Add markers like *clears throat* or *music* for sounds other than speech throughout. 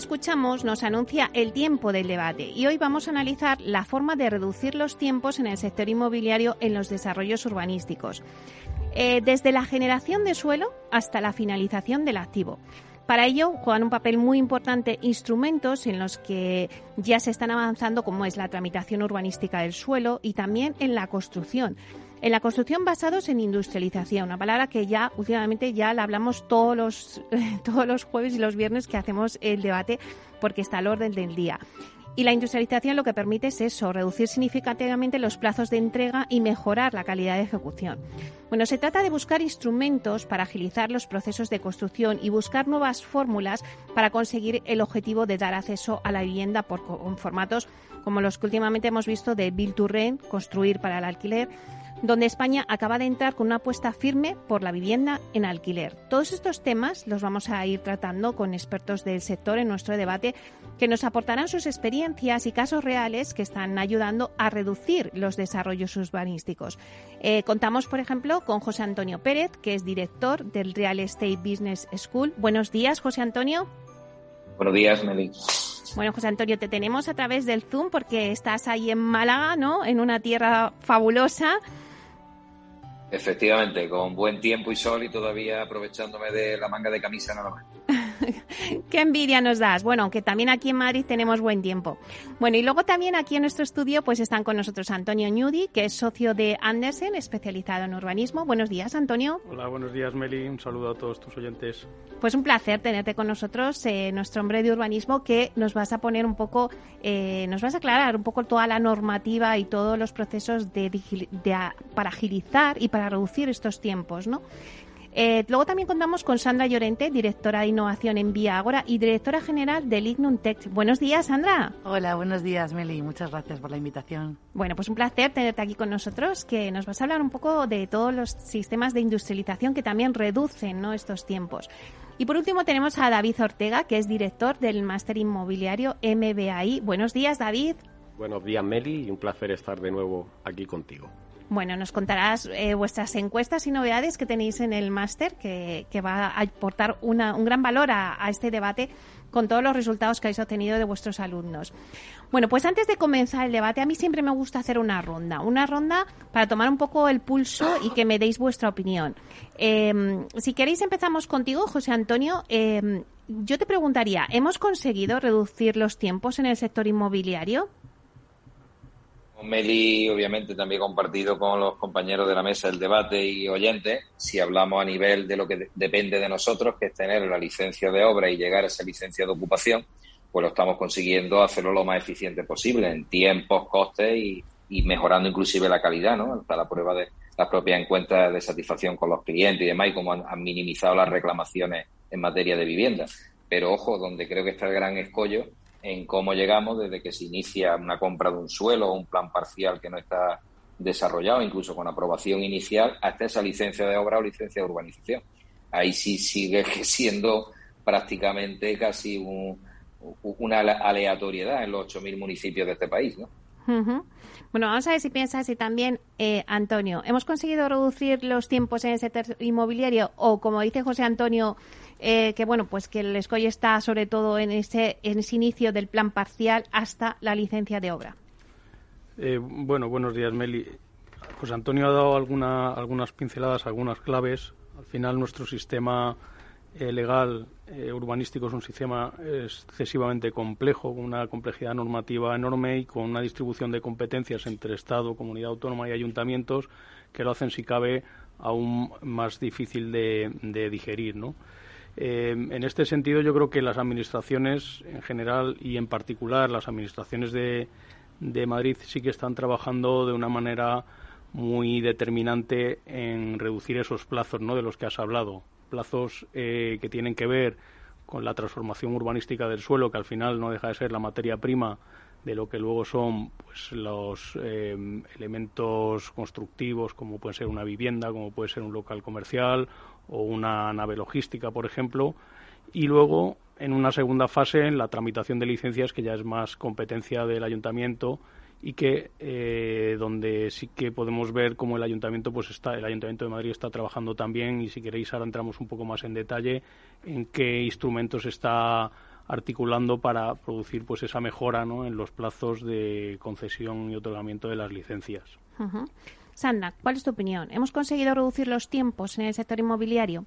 Escuchamos nos anuncia el tiempo del debate y hoy vamos a analizar la forma de reducir los tiempos en el sector inmobiliario en los desarrollos urbanísticos, eh, desde la generación de suelo hasta la finalización del activo. Para ello juegan un papel muy importante instrumentos en los que ya se están avanzando, como es la tramitación urbanística del suelo y también en la construcción. En la construcción basados en industrialización, una palabra que ya últimamente ya la hablamos todos los, *laughs* todos los jueves y los viernes que hacemos el debate porque está al orden del día. Y la industrialización lo que permite es eso, reducir significativamente los plazos de entrega y mejorar la calidad de ejecución. Bueno, se trata de buscar instrumentos para agilizar los procesos de construcción y buscar nuevas fórmulas para conseguir el objetivo de dar acceso a la vivienda por formatos como los que últimamente hemos visto de Build to Rent, construir para el alquiler, donde España acaba de entrar con una apuesta firme por la vivienda en alquiler. Todos estos temas los vamos a ir tratando con expertos del sector en nuestro debate que nos aportarán sus experiencias y casos reales que están ayudando a reducir los desarrollos urbanísticos. Eh, contamos, por ejemplo, con José Antonio Pérez, que es director del Real Estate Business School. Buenos días, José Antonio. Buenos días, Meli. Bueno, José Antonio, te tenemos a través del Zoom porque estás ahí en Málaga, ¿no? En una tierra fabulosa. Efectivamente, con buen tiempo y sol y todavía aprovechándome de la manga de camisa nada más. *laughs* *laughs* Qué envidia nos das. Bueno, aunque también aquí en Madrid tenemos buen tiempo. Bueno, y luego también aquí en nuestro estudio pues están con nosotros Antonio Ñudi, que es socio de Andersen, especializado en urbanismo. Buenos días, Antonio. Hola, buenos días, Meli. Un saludo a todos tus oyentes. Pues un placer tenerte con nosotros, eh, nuestro hombre de urbanismo, que nos vas a poner un poco, eh, nos vas a aclarar un poco toda la normativa y todos los procesos de, de, para agilizar y para reducir estos tiempos, ¿no? Eh, luego también contamos con Sandra Llorente, directora de innovación en Vía Agora y directora general del Ignum Tech. Buenos días, Sandra. Hola, buenos días, Meli. Muchas gracias por la invitación. Bueno, pues un placer tenerte aquí con nosotros, que nos vas a hablar un poco de todos los sistemas de industrialización que también reducen ¿no? estos tiempos. Y por último tenemos a David Ortega, que es director del Máster Inmobiliario MBAI. Buenos días, David. Buenos días, Meli, y un placer estar de nuevo aquí contigo. Bueno, nos contarás eh, vuestras encuestas y novedades que tenéis en el máster, que, va a aportar una, un gran valor a, este debate con todos los resultados que habéis obtenido de vuestros alumnos. Bueno, pues antes de comenzar el debate, a mí siempre me gusta hacer una ronda, una ronda para tomar un poco el pulso y que me deis vuestra opinión. Em, si queréis, empezamos contigo, José Antonio. Em, yo te preguntaría, ¿hemos conseguido reducir los tiempos en el sector inmobiliario? Meli, obviamente, también compartido con los compañeros de la mesa el debate y oyentes, si hablamos a nivel de lo que depende de nosotros, que es tener la licencia de obra y llegar a esa licencia de ocupación, pues lo estamos consiguiendo hacerlo lo más eficiente posible en tiempos, costes y, mejorando inclusive la calidad, ¿no? Hasta la prueba de las propias encuestas de satisfacción con los clientes y demás, y cómo han minimizado las reclamaciones en materia de vivienda. Pero ojo, donde creo que está el gran escollo en cómo llegamos desde que se inicia una compra de un suelo o un plan parcial que no está desarrollado, incluso con aprobación inicial, hasta esa licencia de obra o licencia de urbanización. Ahí sí sigue *laughs* siendo prácticamente casi una aleatoriedad en los 8.000 municipios de este país, ¿no? Bueno, vamos a ver si piensas y también, eh, Antonio, ¿hemos conseguido reducir los tiempos en el sector inmobiliario o, como dice José Antonio, eh, que bueno, pues que el escollo está sobre todo en ese, en ese inicio del plan parcial hasta la licencia de obra. Eh, bueno, buenos días, Meli. José Antonio ha dado alguna, algunas pinceladas, algunas claves. Al final, nuestro sistema eh, legal urbanístico es un sistema excesivamente complejo, con una complejidad normativa enorme y con una distribución de competencias entre Estado, comunidad autónoma y ayuntamientos que lo hacen, si cabe, aún más difícil de, de digerir, ¿no? Eh, en este sentido, yo creo que las administraciones en general y en particular las administraciones de, Madrid sí que están trabajando de una manera muy determinante en reducir esos plazos ¿no? de los que has hablado. Plazos eh, que tienen que ver con la transformación urbanística del suelo, que al final no deja de ser la materia prima de lo que luego son pues, los eh, elementos constructivos, como puede ser una vivienda, como puede ser un local comercial o una nave logística, por ejemplo. Y luego, en una segunda fase, la tramitación de licencias, que ya es más competencia del ayuntamiento y que eh, donde sí que podemos ver cómo el ayuntamiento pues está el ayuntamiento de Madrid está trabajando también y si queréis ahora entramos un poco más en detalle en qué instrumentos está articulando para producir pues esa mejora ¿no? en los plazos de concesión y otorgamiento de las licencias. Sandra, ¿cuál es tu opinión? ¿Hemos conseguido reducir los tiempos en el sector inmobiliario?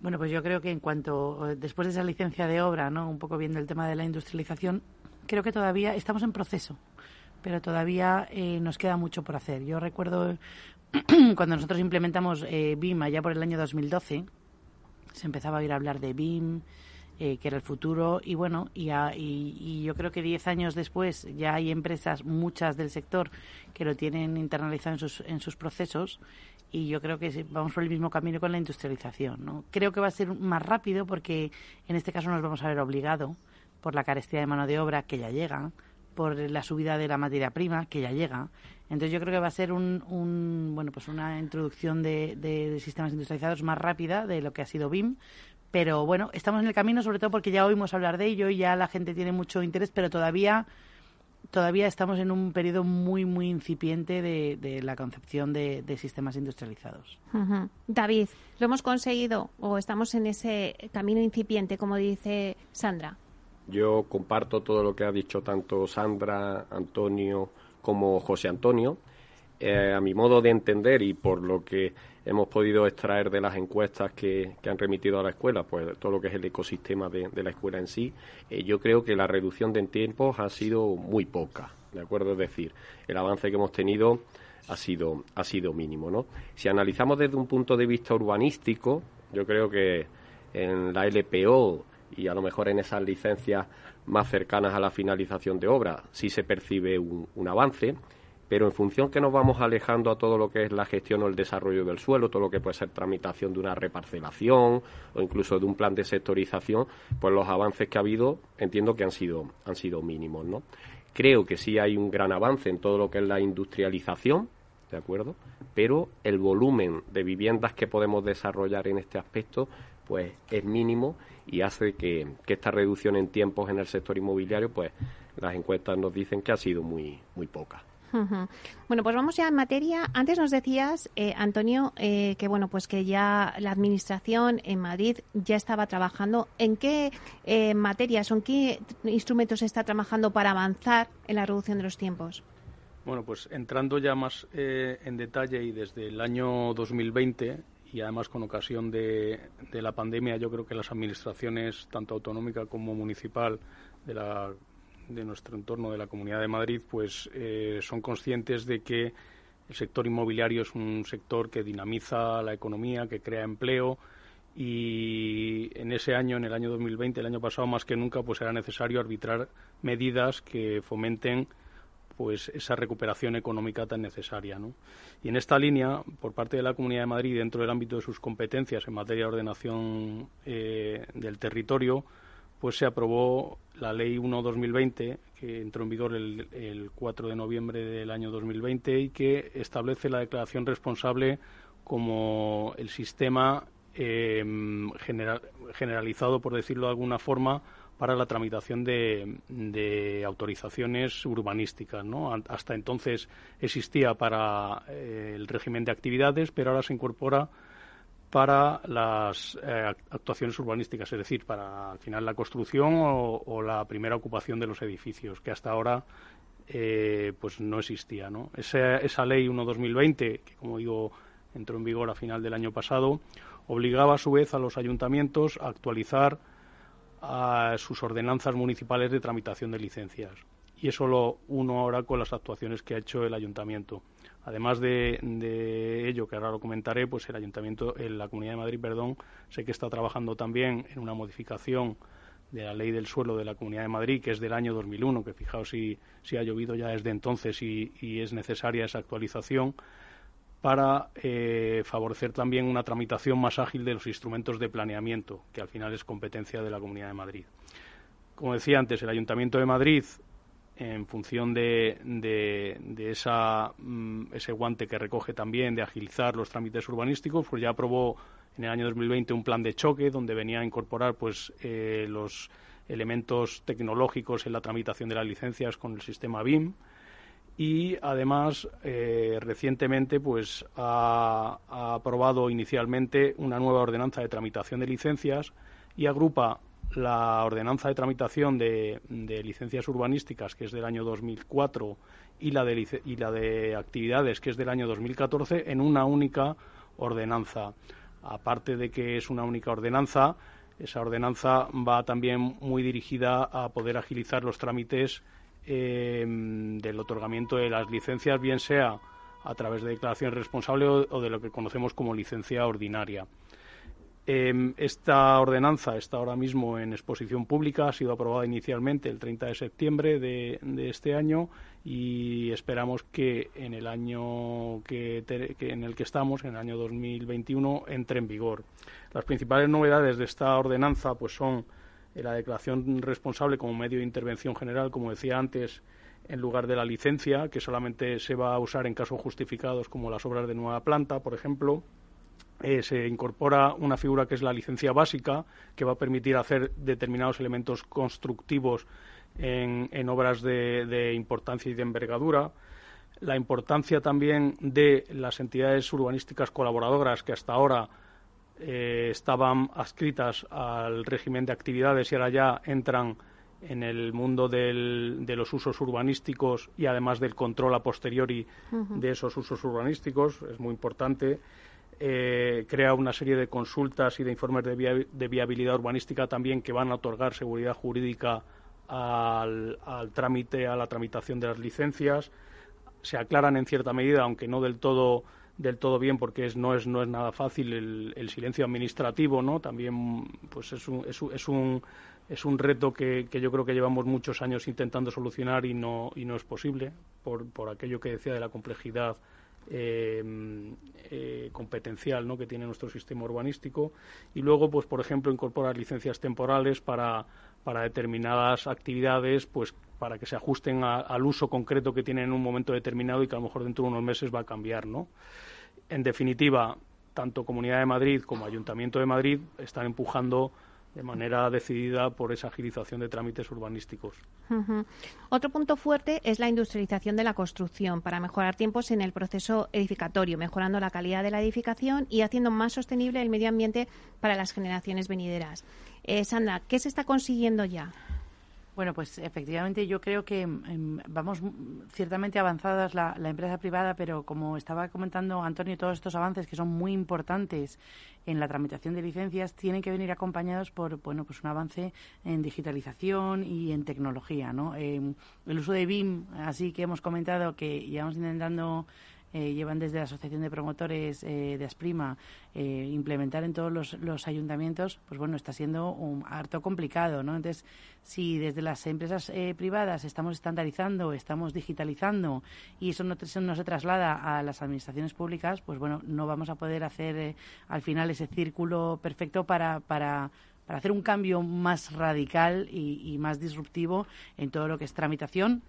Bueno, pues yo creo que en cuanto eh, después de esa licencia de obra, ¿no? Un poco viendo el tema de la industrialización, creo que todavía estamos en proceso pero todavía eh, nos queda mucho por hacer. Yo recuerdo *clears throat* cuando nosotros implementamos eh, BIM allá por el año 2012, se empezaba a oír hablar de BIM, eh, que era el futuro, y bueno, y, y, yo creo que diez años después ya hay empresas, muchas del sector, que lo tienen internalizado en sus, en sus procesos, y yo creo que vamos por el mismo camino con la industrialización. ¿no? Creo que va a ser más rápido porque en este caso nos vamos a ver obligado por la carestía de mano de obra que ya llega, por la subida de la materia prima que ya llega. Entonces yo creo que va a ser un, bueno pues una introducción de, sistemas industrializados más rápida de lo que ha sido BIM. Pero bueno, estamos en el camino sobre todo porque ya oímos hablar de ello y ya la gente tiene mucho interés, pero todavía todavía estamos en un periodo muy muy incipiente de, la concepción de, sistemas industrializados. David, ¿lo hemos conseguido o estamos en ese camino incipiente, como dice Sandra? Yo comparto todo lo que ha dicho tanto Sandra, Antonio como José Antonio. Eh, a mi modo de entender y por lo que hemos podido extraer de las encuestas que, han remitido a la escuela, pues todo lo que es el ecosistema de, la escuela en sí, eh, yo creo que la reducción de tiempos ha sido muy poca, ¿de acuerdo? Es decir, el avance que hemos tenido ha sido, ha sido mínimo, ¿no? Si analizamos desde un punto de vista urbanístico, yo creo que en la LPO y a lo mejor en esas licencias más cercanas a la finalización de obra sí se percibe un, avance, pero en función que nos vamos alejando a todo lo que es la gestión o el desarrollo del suelo, todo lo que puede ser tramitación de una reparcelación o incluso de un plan de sectorización, pues los avances que ha habido entiendo que han sido, han sido mínimos, ¿no? Creo que sí hay un gran avance en todo lo que es la industrialización, ¿de acuerdo? Pero el volumen de viviendas que podemos desarrollar en este aspecto, pues es mínimo y hace que, esta reducción en tiempos en el sector inmobiliario, pues las encuestas nos dicen que ha sido muy, muy poca. Bueno, pues vamos ya en materia. Antes nos decías, eh, Antonio, eh, que bueno, pues que ya la administración en Madrid ya estaba trabajando. ¿En qué eh, materias o en qué instrumentos está trabajando para avanzar en la reducción de los tiempos? Bueno, pues entrando ya más en detalle y desde el año 2020 y además con ocasión de, la pandemia yo creo que las administraciones, tanto autonómica como municipal de, la, de nuestro entorno, de la Comunidad de Madrid, pues eh, son conscientes de que el sector inmobiliario es un sector que dinamiza la economía, que crea empleo y en ese año, en el año 2020, el año pasado más que nunca, pues era necesario arbitrar medidas que fomenten pues esa recuperación económica tan necesaria. ¿no? Y en esta línea, por parte de la Comunidad de Madrid, dentro del ámbito de sus competencias en materia de ordenación eh, del territorio, pues se aprobó la Ley 1-2020, que entró en vigor el, 4 de noviembre del año 2020 y que establece la declaración responsable como el sistema eh, generalizado, por decirlo de alguna forma, para la tramitación de, autorizaciones urbanísticas. Hasta entonces existía para eh, el régimen de actividades, pero ahora se incorpora para las eh, actuaciones urbanísticas, es decir, para al final la construcción o, la primera ocupación de los edificios, que hasta ahora eh, pues no existía. ¿no? Esa, esa ley 1-2020, que como digo entró en vigor a final del año pasado, obligaba a su vez a los ayuntamientos a actualizar a sus ordenanzas municipales de tramitación de licencias. Y eso lo uno ahora con las actuaciones que ha hecho el ayuntamiento. Además de, ello, que ahora lo comentaré, pues el ayuntamiento, en la Comunidad de Madrid, perdón, sé que está trabajando también en una modificación de la ley del suelo de la Comunidad de Madrid, que es del año 2001, que fijaos si, si ha llovido ya desde entonces y, es necesaria esa actualización para eh, favorecer también una tramitación más ágil de los instrumentos de planeamiento, que al final es competencia de la Comunidad de Madrid. Como decía antes, el Ayuntamiento de Madrid, en función de, de, esa, mm, ese guante que recoge también de agilizar los trámites urbanísticos, pues ya aprobó en el año 2020 un plan de choque donde venía a incorporar pues eh, los elementos tecnológicos en la tramitación de las licencias con el sistema BIM. Y además eh, recientemente pues ha, aprobado inicialmente una nueva ordenanza de tramitación de licencias y agrupa la ordenanza de tramitación de, licencias urbanísticas que es del año 2004 y la de y la de actividades que es del año 2014 en una única ordenanza aparte de que es una única ordenanza, esa ordenanza va también muy dirigida a poder agilizar los trámites eh, del otorgamiento de las licencias, bien sea a través de declaración responsable o de lo que conocemos como licencia ordinaria. Em, esta ordenanza está ahora mismo en exposición pública, ha sido aprobada inicialmente el 30 de septiembre de, este año y esperamos que en el año que, en el que estamos, en el año 2021, entre en vigor. Las principales novedades de esta ordenanza pues son la declaración responsable como medio de intervención general, como decía antes, en lugar de la licencia, que solamente se va a usar en casos justificados como las obras de nueva planta, por ejemplo eh, se incorpora una figura que es la licencia básica, que va a permitir hacer determinados elementos constructivos en, obras de, importancia y de envergadura. La importancia también de las entidades urbanísticas colaboradoras que hasta ahora eh, estaban adscritas al régimen de actividades y ahora ya entran en el mundo de los usos urbanísticos y además del control a posteriori de esos usos urbanísticos. Es muy importante eh, crea una serie de consultas y de informes de, viabilidad urbanística también que van a otorgar seguridad jurídica al, trámite, a la tramitación de las licencias. Se aclaran en cierta medida, aunque no del todo del todo bien porque es, no es no es nada fácil el, silencio administrativo no también pues es un, es, es un es un reto que, que, yo creo que llevamos muchos años intentando solucionar y no y no es posible por, por aquello que decía de la complejidad Em, eh, competencial ¿no? que tiene nuestro sistema urbanístico y luego pues por ejemplo incorporar licencias temporales para, para determinadas actividades pues para que se ajusten al uso concreto que tienen en un momento determinado y que a lo mejor dentro de unos meses va a cambiar ¿no? en definitiva tanto Comunidad de Madrid como Ayuntamiento de Madrid están empujando de manera decidida por esa agilización de trámites urbanísticos. Otro punto fuerte es la industrialización de la construcción para mejorar tiempos en el proceso edificatorio, mejorando la calidad de la edificación y haciendo más sostenible el medio ambiente para las generaciones venideras. Eh, Sandra, ¿qué se está consiguiendo ya? Bueno, pues efectivamente yo creo que em, vamos ciertamente avanzadas la, empresa privada, pero como estaba comentando Antonio, todos estos avances que son muy importantes en la tramitación de licencias tienen que venir acompañados por bueno pues un avance en digitalización y en tecnología, ¿no? Em, el uso de BIM, así que hemos comentado que llevamos intentando eh, llevan desde la Asociación de Promotores eh, de Asprima eh, implementar en todos los, ayuntamientos, pues bueno, está siendo un harto complicado, ¿no? Entonces, si desde las empresas privadas estamos estandarizando, estamos digitalizando y eso no, se traslada a las administraciones públicas, pues bueno, no vamos a poder hacer al final ese círculo perfecto para, para para hacer un cambio más radical y, más disruptivo en todo lo que es tramitación,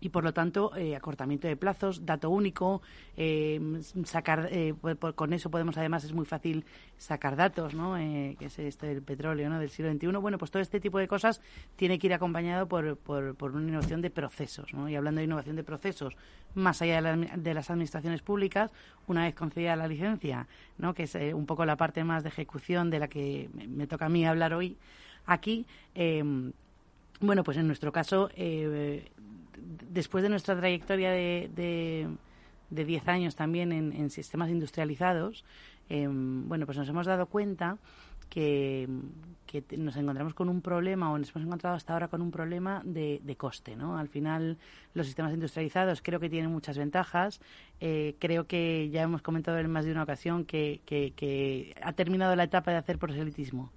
y por lo tanto eh, acortamiento de plazos, dato único, eh, sacar eh, con eso podemos además es muy fácil sacar datos, ¿no? que es esto del petróleo, ¿no? Del siglo XXI. Bueno, pues todo este tipo de cosas tiene que ir acompañado por, por, por una innovación de procesos, ¿no? Y hablando de innovación de procesos, más allá de, las administraciones públicas, una vez concedida la licencia, ¿no? Que es un poco la parte más de ejecución de la que me toca a mí hablar hoy aquí. bueno, pues en nuestro caso después de nuestra trayectoria de, de, 10 años también en, sistemas industrializados, em, bueno, pues nos hemos dado cuenta que, nos encontramos con un problema o nos hemos encontrado hasta ahora con un problema de, coste, ¿no? Al final, los sistemas industrializados creo que tienen muchas ventajas. Eh, creo que ya hemos comentado en más de una ocasión que, que, ha terminado la etapa de hacer proselitismo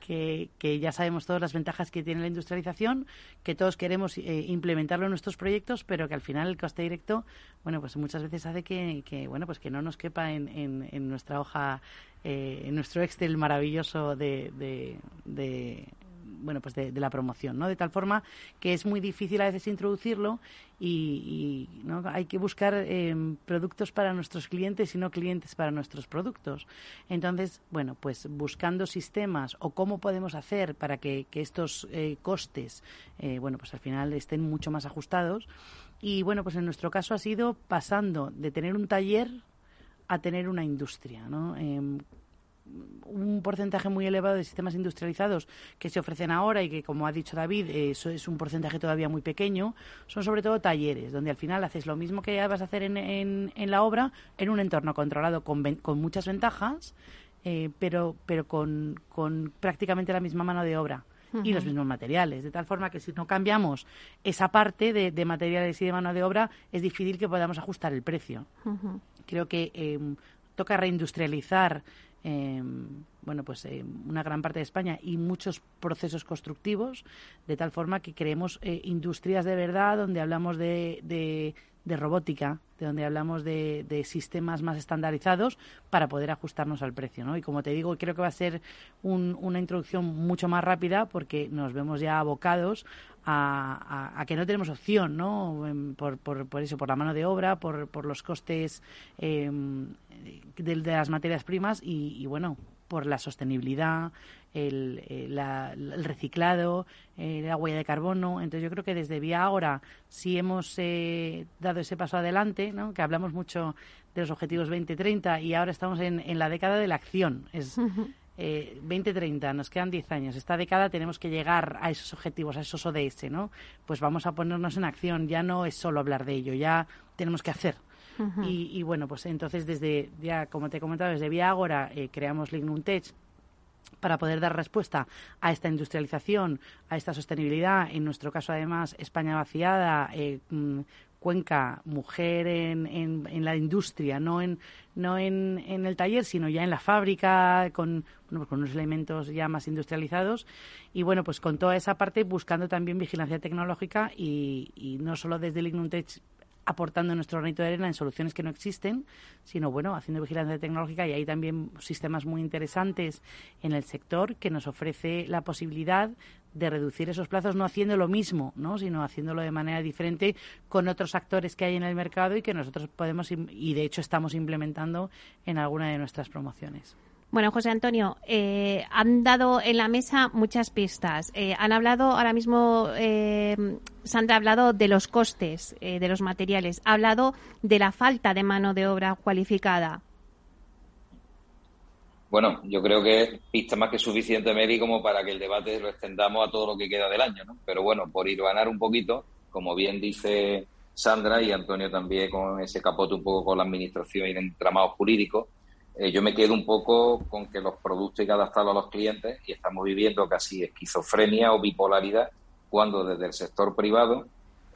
que, ya sabemos todas las ventajas que tiene la industrialización, que todos queremos eh, implementarlo en nuestros proyectos, pero que al final el coste directo, bueno, pues muchas veces hace que, bueno, pues que no nos quepa en, en, nuestra hoja, eh, en nuestro Excel maravilloso de, de bueno, pues de, la promoción, ¿no? De tal forma que es muy difícil a veces introducirlo y, ¿no? hay que buscar em, productos para nuestros clientes y no clientes para nuestros productos. Entonces, bueno, pues buscando sistemas o cómo podemos hacer para que, estos eh, costes, eh, bueno, pues al final estén mucho más ajustados. Y bueno, pues en nuestro caso ha sido pasando de tener un taller a tener una industria, ¿no? Em, un porcentaje muy elevado de sistemas industrializados que se ofrecen ahora y que, como ha dicho David, eso es un porcentaje todavía muy pequeño, son sobre todo talleres, donde al final haces lo mismo que vas a hacer en, en, la obra en un entorno controlado con, con muchas ventajas, eh, pero, pero con, con prácticamente la misma mano de obra y los mismos materiales. De tal forma que si no cambiamos esa parte de, materiales y de mano de obra, es difícil que podamos ajustar el precio. Creo que eh, toca reindustrializar eh, bueno, pues eh, una gran parte de España y muchos procesos constructivos, de tal forma que creemos eh, industrias de verdad donde hablamos de, de, robótica, de donde hablamos de, de, sistemas más estandarizados para poder ajustarnos al precio. ¿no? Y como te digo, creo que va a ser una introducción mucho más rápida porque nos vemos ya abocados a, que no tenemos opción, ¿no? Por, por, por, eso, por la mano de obra, por, por los costes eh, de, las materias primas y, bueno, por la sostenibilidad, el, el, reciclado, eh, la huella de carbono. Entonces yo creo que desde Vía Ahora sí hemos eh, dado ese paso adelante, ¿no? que hablamos mucho de los objetivos 2030 y ahora estamos en, en la década de la acción. Es, eh, 2030, nos quedan 10 años, esta década tenemos que llegar a esos objetivos, a esos ODS, ¿no? Pues vamos a ponernos en acción, ya no es solo hablar de ello, ya tenemos que hacer. Y, bueno, pues entonces desde, ya como te he comentado, desde Vía Agora eh, creamos Lignum Tech para poder dar respuesta a esta industrialización, a esta sostenibilidad, en nuestro caso además España vaciada, eh, mm, Cuenca, mujer en, en, la industria, no en no en, en, el taller, sino ya en la fábrica, con, bueno, pues con unos elementos ya más industrializados. Y bueno, pues con toda esa parte buscando también vigilancia tecnológica y, y no solo desde el Ignuntech aportando nuestro granito de arena en soluciones que no existen, sino bueno, haciendo vigilancia tecnológica y hay también sistemas muy interesantes en el sector que nos ofrece la posibilidad de reducir esos plazos no haciendo lo mismo, ¿no? sino haciéndolo de manera diferente con otros actores que hay en el mercado y que nosotros podemos y de hecho estamos implementando en alguna de nuestras promociones. Bueno, José Antonio, eh, han dado en la mesa muchas pistas. Eh, han hablado ahora mismo, eh, Sandra ha hablado de los costes de los materiales, ha hablado de la falta de mano de obra cualificada. Bueno, yo creo que pista más que suficiente, Mary, como para que el debate lo extendamos a todo lo que queda del año, ¿no? Pero bueno, por ir ganar un poquito, como bien dice Sandra y Antonio también con ese capote un poco con la administración y el entramado jurídico, eh, yo me quedo un poco con que los productos hay que adaptarlos a los clientes y estamos viviendo casi esquizofrenia o bipolaridad cuando desde el sector privado,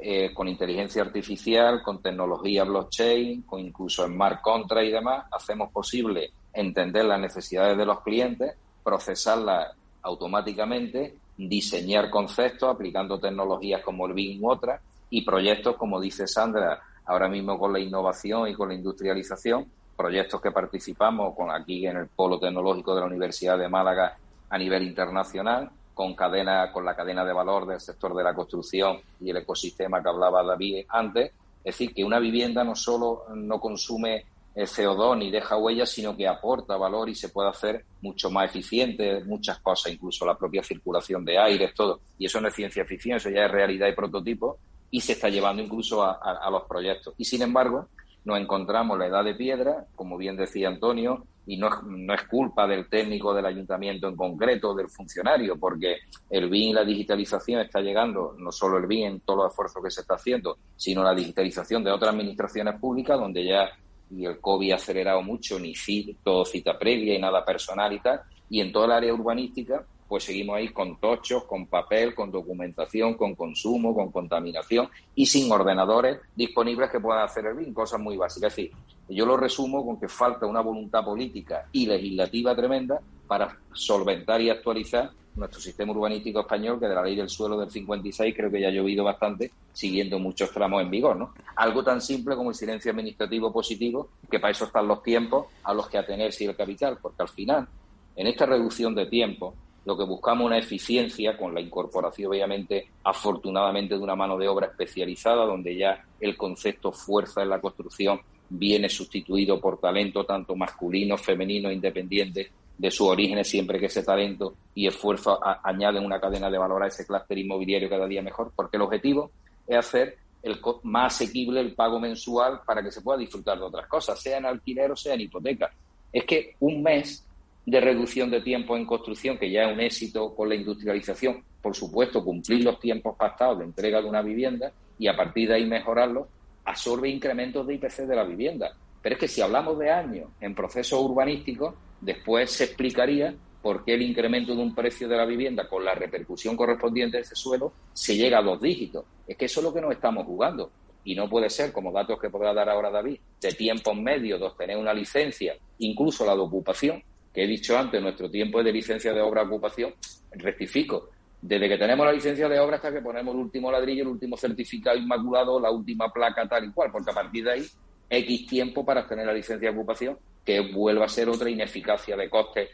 eh, con inteligencia artificial, con tecnología blockchain, con incluso smart contract y demás, hacemos posible entender las necesidades de los clientes, procesarlas automáticamente, diseñar conceptos aplicando tecnologías como el BIM u otras y proyectos, como dice Sandra, ahora mismo con la innovación y con la industrialización, proyectos que participamos con aquí en el Polo Tecnológico de la Universidad de Málaga a nivel internacional, con cadena, con la cadena de valor del sector de la construcción y el ecosistema que hablaba David antes. Es decir, que una vivienda no solo no consume CO2 ni deja huellas, sino que aporta valor y se puede hacer mucho más eficiente muchas cosas, incluso la propia circulación de aire, todo. Y eso no es ciencia ficción, eso ya es realidad y prototipo y se está llevando incluso a los proyectos. Y sin embargo, nos encontramos la edad de piedra, como bien decía Antonio, y no es, no es culpa del técnico del ayuntamiento en concreto, del funcionario, porque el BIM y la digitalización está llegando, no solo el BIM en todos los esfuerzos que se está haciendo, sino la digitalización de otras administraciones públicas, donde ya y el COVID ha acelerado mucho, ni todo cita previa y nada personal y tal, y en toda el área urbanística, pues seguimos ahí con tochos, con papel, con documentación, con consumo, con contaminación y sin ordenadores disponibles que puedan hacer el BIM, cosas muy básicas. Es decir, yo lo resumo con que falta una voluntad política y legislativa tremenda para solventar y actualizar nuestro sistema urbanístico español, que de la ley del suelo del 56 creo que ya ha llovido bastante, siguiendo muchos tramos en vigor, ¿no? Algo tan simple como el silencio administrativo positivo, que para eso están los tiempos a los que atenerse y el capital, porque al final, en esta reducción de tiempo, lo que buscamos una eficiencia con la incorporación, obviamente, afortunadamente, de una mano de obra especializada, donde ya el concepto fuerza en la construcción viene sustituido por talento tanto masculino, femenino, independiente de sus orígenes, siempre que ese talento y esfuerzo añaden una cadena de valor a ese clúster inmobiliario cada día mejor, porque el objetivo es hacer el más asequible el pago mensual para que se pueda disfrutar de otras cosas, sea en alquiler o sea en hipoteca. Es que un mes de reducción de tiempo en construcción, que ya es un éxito con la industrialización, por supuesto, cumplir los tiempos pactados de entrega de una vivienda y a partir de ahí mejorarlo, absorbe incrementos de IPC de la vivienda. Pero es que si hablamos de años en procesos urbanísticos, después se explicaría por qué el incremento de un precio de la vivienda con la repercusión correspondiente de ese suelo se llega a dos dígitos. Es que eso es lo que nos estamos jugando. Y no puede ser, como datos que podrá dar ahora David, de tiempos medios de obtener una licencia, incluso la de ocupación, que he dicho antes, nuestro tiempo de licencia de obra ocupación, rectifico, desde que tenemos la licencia de obra hasta que ponemos el último ladrillo, el último certificado inmaculado, la última placa tal y cual, porque a partir de ahí, X tiempo para tener la licencia de ocupación, que vuelva a ser otra ineficacia de costes,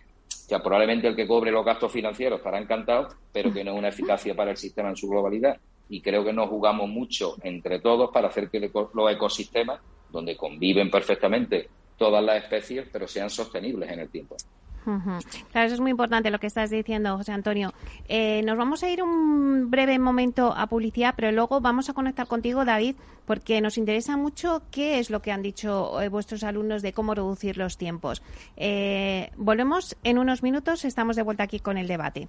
que probablemente el que cobre los gastos financieros estará encantado, pero que no es una eficacia para el sistema en su globalidad. Y creo que nos jugamos mucho entre todos para hacer que los ecosistemas, donde conviven perfectamente todas las especies, pero sean sostenibles en el tiempo. Claro, eso es muy importante lo que estás diciendo, José Antonio. Eh, nos vamos a ir un breve momento a publicidad, pero luego vamos a conectar contigo, David, porque nos interesa mucho qué es lo que han dicho eh, vuestros alumnos de cómo reducir los tiempos. Eh, volvemos en unos minutos, estamos de vuelta aquí con el debate.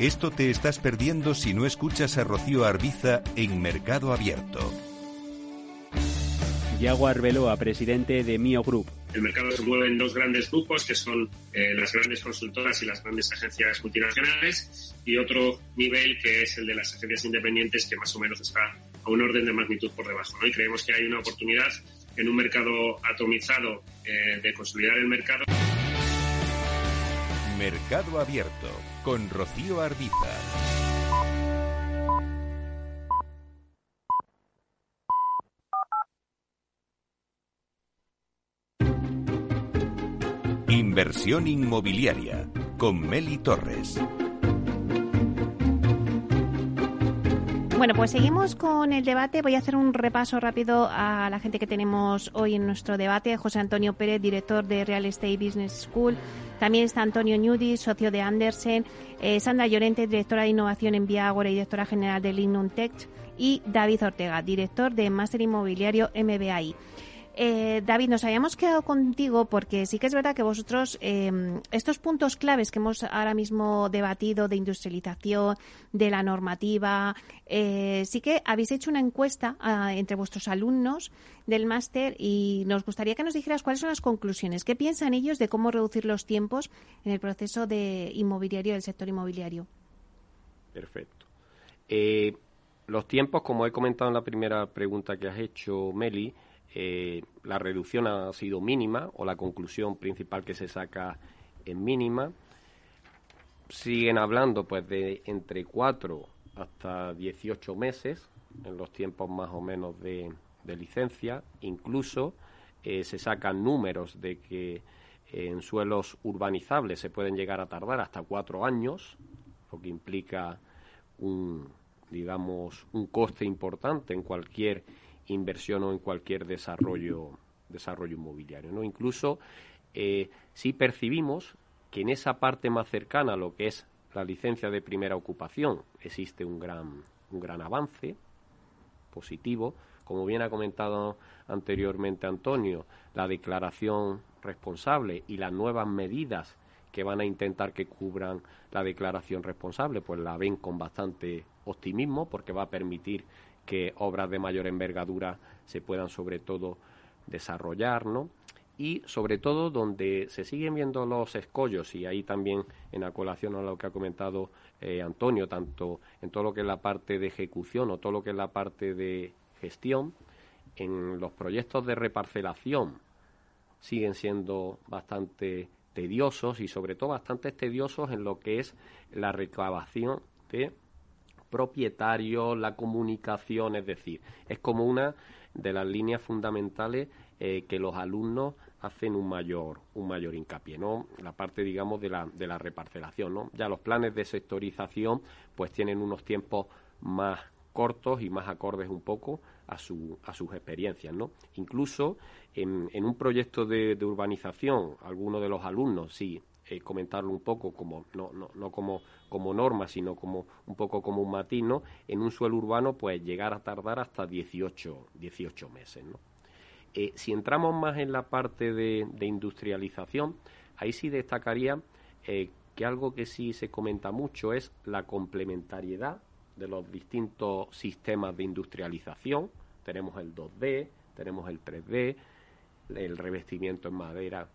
Esto te estás perdiendo si no escuchas a Rocío Arbiza en Mercado Abierto. Yago Arbeloa, presidente de Mio Group. El mercado se mueve en dos grandes grupos, que son eh, las grandes consultoras y las grandes agencias multinacionales, y otro nivel que es el de las agencias independientes, que más o menos está a un orden de magnitud por debajo. Y creemos que hay una oportunidad en un mercado atomizado eh, de consolidar el mercado. Mercado Abierto con Rocío Arbiza. Inversión inmobiliaria con Meli Torres. Bueno, pues seguimos con el debate. Voy a hacer un repaso rápido a la gente que tenemos hoy en nuestro debate. José Antonio Pérez, director de Real Estate Business School. También está Antonio Nudi, socio de Andersen. Eh, Sandra Llorente, directora de innovación en Viagora y directora general de Lignum Tech. Y David Ortega, director de Máster Inmobiliario MBAI. Eh, David, nos habíamos quedado contigo porque sí que es verdad que vosotros em, estos puntos claves que hemos ahora mismo debatido de industrialización, de la normativa, eh, sí que habéis hecho una encuesta ah, entre vuestros alumnos del máster y nos gustaría que nos dijeras cuáles son las conclusiones, qué piensan ellos de cómo reducir los tiempos en el proceso de inmobiliario del sector inmobiliario. Perfecto. Eh, los tiempos, como he comentado en la primera pregunta que has hecho, Meli, eh, la reducción ha sido mínima o la conclusión principal que se saca es mínima. Siguen hablando pues de entre 4 hasta 18 meses en los tiempos más o menos de, licencia. Incluso eh, se sacan números de que en suelos urbanizables se pueden llegar a tardar hasta cuatro años, lo que implica un, digamos, un coste importante en cualquier inversión o en cualquier desarrollo, desarrollo inmobiliario. ¿no? Incluso eh, si percibimos que en esa parte más cercana a lo que es la licencia de primera ocupación existe un gran, un gran avance positivo. Como bien ha comentado anteriormente Antonio, la declaración responsable y las nuevas medidas que van a intentar que cubran la declaración responsable, pues la ven con bastante optimismo porque va a permitir que obras de mayor envergadura se puedan sobre todo desarrollar, ¿no? Y sobre todo donde se siguen viendo los escollos, y ahí también en la colación a lo que ha comentado eh, Antonio, tanto en todo lo que es la parte de ejecución o todo lo que es la parte de gestión, en los proyectos de reparcelación siguen siendo bastante tediosos y sobre todo bastante tediosos en lo que es la recabación de propietario, la comunicación, es decir, es como una de las líneas fundamentales eh, que los alumnos hacen un mayor un mayor hincapié no la parte digamos de la de la reparcelación no ya los planes de sectorización pues tienen unos tiempos más cortos y más acordes un poco a su a sus experiencias no incluso en, en un proyecto de urbanización algunos de los alumnos sí eh, comentarlo un poco como no, no, no como, como norma, sino como un poco como un matiz, En un suelo urbano, pues llegar a tardar hasta 18, 18 meses, ¿no? Eh, si entramos más en la parte de, industrialización, ahí sí destacaría eh, que algo que sí se comenta mucho es la complementariedad de los distintos sistemas de industrialización. Tenemos el 2D, tenemos el 3D, el revestimiento en madera,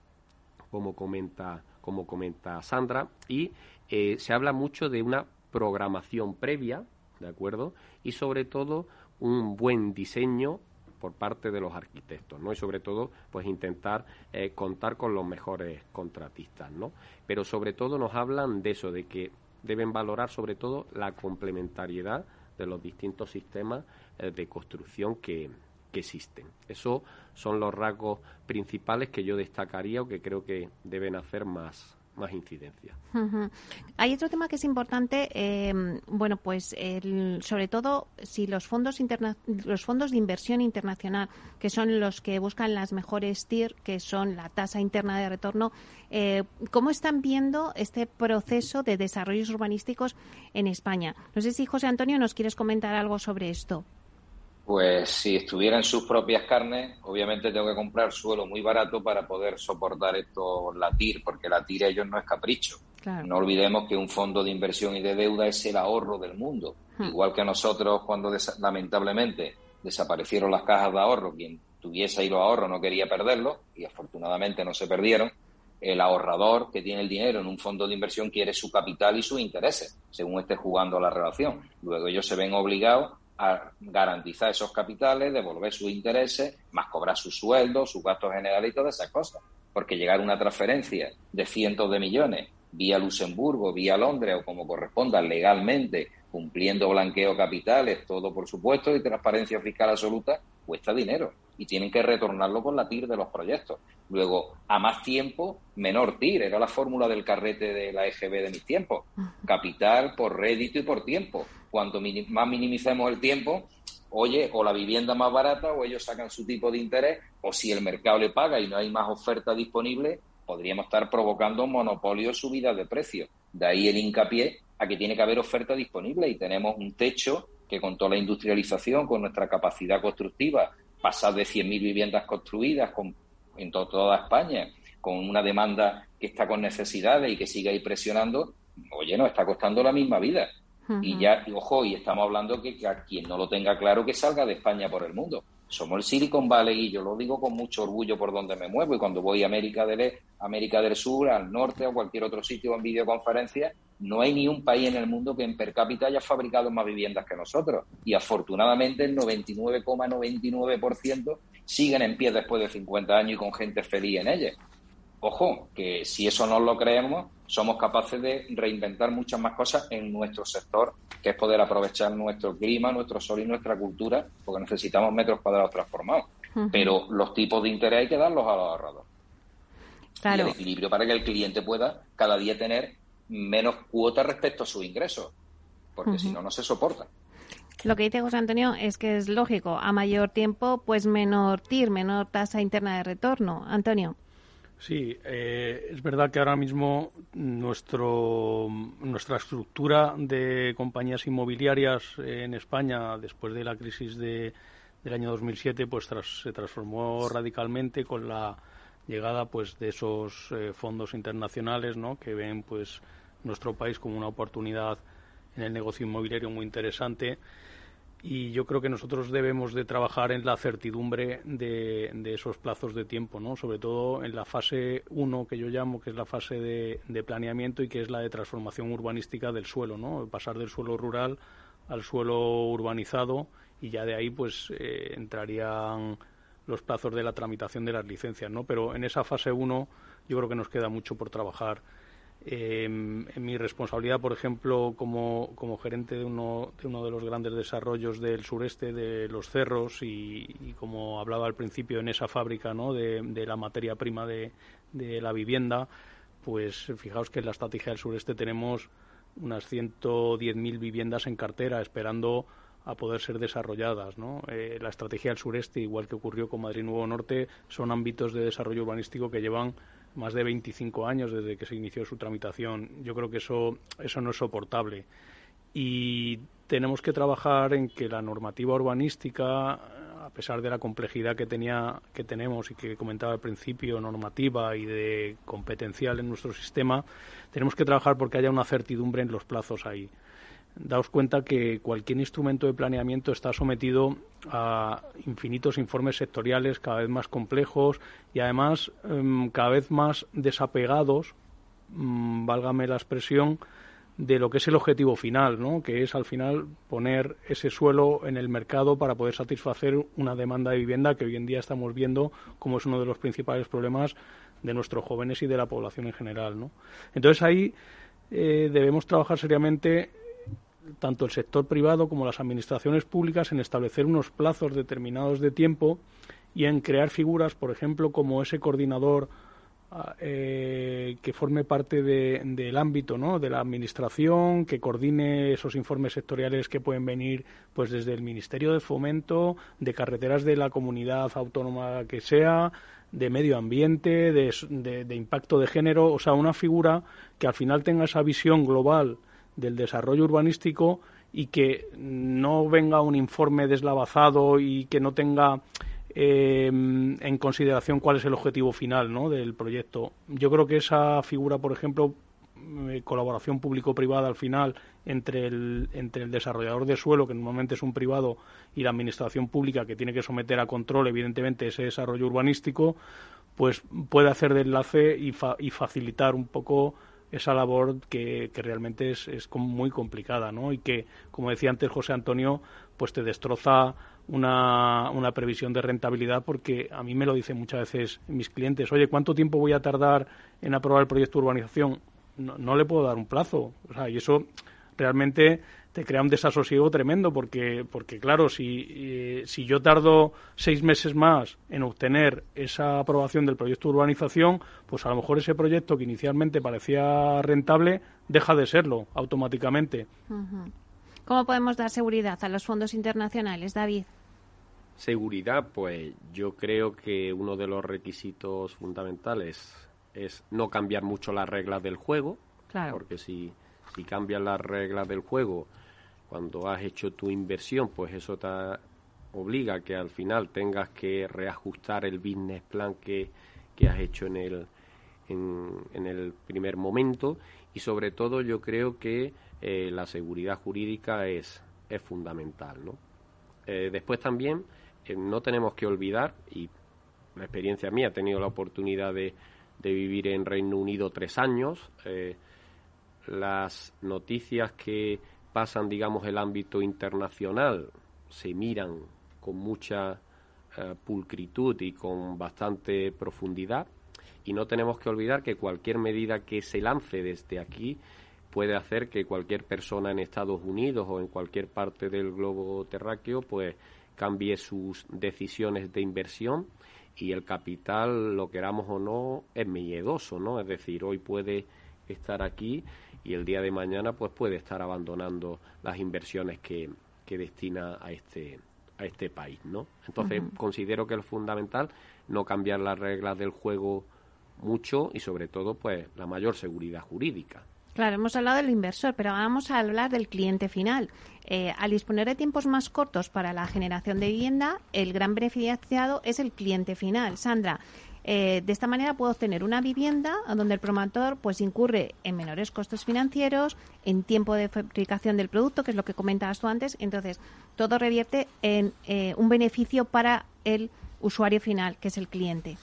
como comenta como comenta Sandra, y eh, se habla mucho de una programación previa, ¿de acuerdo? Y sobre todo un buen diseño por parte de los arquitectos, ¿no? Y sobre todo, pues intentar eh, contar con los mejores contratistas, ¿no? Pero sobre todo nos hablan de eso, de que deben valorar sobre todo la complementariedad de los distintos sistemas eh, de construcción que, que existen. Esos son los rasgos principales que yo destacaría o que creo que deben hacer más, más incidencia. Hay otro tema que es importante, em, bueno, pues sobre todo si los fondos los fondos de inversión internacional, que son los que buscan las mejores TIR, que son la tasa interna de retorno, eh, ¿cómo están viendo este proceso de desarrollos urbanísticos en España? No sé si José Antonio nos quieres comentar algo sobre esto. Pues si estuviera en sus propias carnes, obviamente tengo que comprar suelo muy barato para poder soportar esto, la TIR, porque la TIR ellos no es capricho. No olvidemos que un fondo de inversión y de deuda es el ahorro del mundo. Hmm. Igual que nosotros cuando lamentablemente desaparecieron las cajas de ahorro, quien tuviese ahí los ahorros, no quería perderlos y afortunadamente no se perdieron. El ahorrador que tiene el dinero en un fondo de inversión quiere su capital y sus intereses, según esté jugando la relación. Luego ellos se ven obligados a garantizar esos capitales, devolver sus intereses, más cobrar sus sueldos, sus gastos generales y todas esas cosas. Porque llegar a una transferencia de cientos de millones vía Luxemburgo, vía Londres o como corresponda legalmente, cumpliendo blanqueo capitales, todo por supuesto, y transparencia fiscal absoluta, cuesta dinero y tienen que retornarlo con la TIR de los proyectos. Luego, a más tiempo, menor TIR. Era la fórmula del carrete de la EGB de mis tiempos. Capital por rédito y por tiempo. Cuanto más minimicemos el tiempo, oye, o la vivienda más barata o ellos sacan su tipo de interés, o si el mercado le paga y no hay más oferta disponible, podríamos estar provocando monopolio subida de precios. De ahí el hincapié a que tiene que haber oferta disponible y tenemos un techo que con toda la industrialización, con nuestra capacidad constructiva, pasar de 100.000 viviendas construidas con, en toda España, con una demanda que está con necesidades y que sigue ahí presionando, oye, nos está costando la misma vida. Y ya, ojo, y estamos hablando que, que, a quien no lo tenga claro que salga de España por el mundo. Somos el Silicon Valley y yo lo digo con mucho orgullo por donde me muevo y cuando voy a América del Este, América del Sur, al norte o cualquier otro sitio en videoconferencia, no hay ni un país en el mundo que en per cápita haya fabricado más viviendas que nosotros. Y afortunadamente el 99,99% siguen en pie después de 50 años y con gente feliz en ellas. Ojo, que si eso no lo creemos, somos capaces de reinventar muchas más cosas en nuestro sector, que es poder aprovechar nuestro clima, nuestro sol y nuestra cultura, porque necesitamos metros cuadrados transformados. Pero los tipos de interés hay que darlos a los ahorradores. Y el equilibrio para que el cliente pueda cada día tener menos cuota respecto a sus ingresos, porque si no, no se soporta. Lo que dice José Antonio es que es lógico, a mayor tiempo, pues menor TIR, menor tasa interna de retorno. Antonio. Sí, eh, es verdad que ahora mismo nuestro, nuestra estructura de compañías inmobiliarias en España, después de la crisis de, del año 2007, pues se transformó radicalmente con la llegada pues de esos eh, fondos internacionales ¿no? que ven pues nuestro país como una oportunidad en el negocio inmobiliario muy interesante y yo creo que nosotros debemos de trabajar en la certidumbre de, de esos plazos de tiempo, ¿no? sobre todo en la fase 1 que yo llamo, que es la fase de, planeamiento y que es la de transformación urbanística del suelo, ¿no? pasar del suelo rural al suelo urbanizado y ya de ahí pues eh, entrarían los plazos de la tramitación de las licencias, ¿no? Pero en esa fase 1 yo creo que nos queda mucho por trabajar. Eh, en mi responsabilidad, por ejemplo, como, como gerente de uno, de uno de los grandes desarrollos del sureste de los cerros y, como hablaba al principio en esa fábrica ¿no? de, de la materia prima de, de, la vivienda, pues fijaos que en la estrategia del sureste tenemos unas 110.000 viviendas en cartera esperando a poder ser desarrolladas. ¿no? Eh, la estrategia del sureste, igual que ocurrió con Madrid Nuevo Norte, son ámbitos de desarrollo urbanístico que llevan más de 25 años desde que se inició su tramitación. Yo creo que eso, eso no es soportable. Y tenemos que trabajar en que la normativa urbanística, a pesar de la complejidad que, tenía, que tenemos y que comentaba al principio, normativa y de competencial en nuestro sistema, tenemos que trabajar porque haya una certidumbre en los plazos ahí daos cuenta que cualquier instrumento de planeamiento está sometido a infinitos informes sectoriales cada vez más complejos y además um, cada vez más desapegados, um, válgame la expresión, de lo que es el objetivo final, ¿no? que es al final poner ese suelo en el mercado para poder satisfacer una demanda de vivienda que hoy en día estamos viendo como es uno de los principales problemas de nuestros jóvenes y de la población en general. ¿no? Entonces ahí eh, debemos trabajar seriamente tanto el sector privado como las administraciones públicas en establecer unos plazos determinados de tiempo y en crear figuras, por ejemplo, como ese coordinador ah, eh, que forme parte del ámbito ¿no? de la administración, que coordine esos informes sectoriales que pueden venir pues desde el Ministerio de Fomento, de carreteras de la comunidad autónoma que sea, de medio ambiente, de, de impacto de género, o sea, una figura que al final tenga esa visión global del desarrollo urbanístico y que no venga un informe deslavazado y que no tenga eh, en consideración cuál es el objetivo final ¿no? del proyecto. Yo creo que esa figura, por ejemplo, eh, colaboración público-privada al final entre el, entre el desarrollador de suelo, que normalmente es un privado, y la administración pública, que tiene que someter a control, evidentemente, ese desarrollo urbanístico, pues puede hacer de enlace y, y facilitar un poco esa labor que, que realmente es, es, muy complicada, ¿no? Y que, como decía antes José Antonio, pues te destroza una, una previsión de rentabilidad porque a mí me lo dicen muchas veces mis clientes, oye, ¿cuánto tiempo voy a tardar en aprobar el proyecto de urbanización? No, no le puedo dar un plazo. O sea, y eso realmente te crea un desasosiego tremendo porque, porque claro, si, eh, si yo tardo seis meses más en obtener esa aprobación del proyecto de urbanización, pues a lo mejor ese proyecto que inicialmente parecía rentable deja de serlo automáticamente. ¿Cómo podemos dar seguridad a los fondos internacionales, David? Seguridad, pues yo creo que uno de los requisitos fundamentales es no cambiar mucho las reglas del juego, claro. porque si, si cambias las reglas del juego, cuando has hecho tu inversión, pues eso te obliga a que al final tengas que reajustar el business plan que, que has hecho en el, en, el primer momento y sobre todo yo creo que eh, la seguridad jurídica es, es fundamental. ¿no? Eh, después también eh, no tenemos que olvidar, y la experiencia mía, he tenido la oportunidad de, de vivir en Reino Unido tres años, las noticias que pasan, digamos, el ámbito internacional, se miran con mucha eh, pulcritud y con bastante profundidad. Y no tenemos que olvidar que cualquier medida que se lance desde aquí puede hacer que cualquier persona en Estados Unidos o en cualquier parte del globo terráqueo pues cambie sus decisiones de inversión y el capital, lo queramos o no, es miedoso, ¿no? Es decir, hoy puede estar aquí y el día de mañana pues puede estar abandonando las inversiones que, que destina a este a este país, ¿no? Entonces considero que es fundamental no cambiar las reglas del juego mucho y sobre todo pues la mayor seguridad jurídica. Claro, hemos hablado del inversor, pero vamos a hablar del cliente final. Eh, al disponer de tiempos más cortos para la generación de vivienda, el gran beneficiado es el cliente final. Sandra, eh, de esta manera puedo obtener una vivienda donde el promotor pues incurre en menores costos financieros, en tiempo de fabricación del producto, que es lo que comentabas tú antes. Entonces, todo revierte en eh, un beneficio para el usuario final, que es el cliente.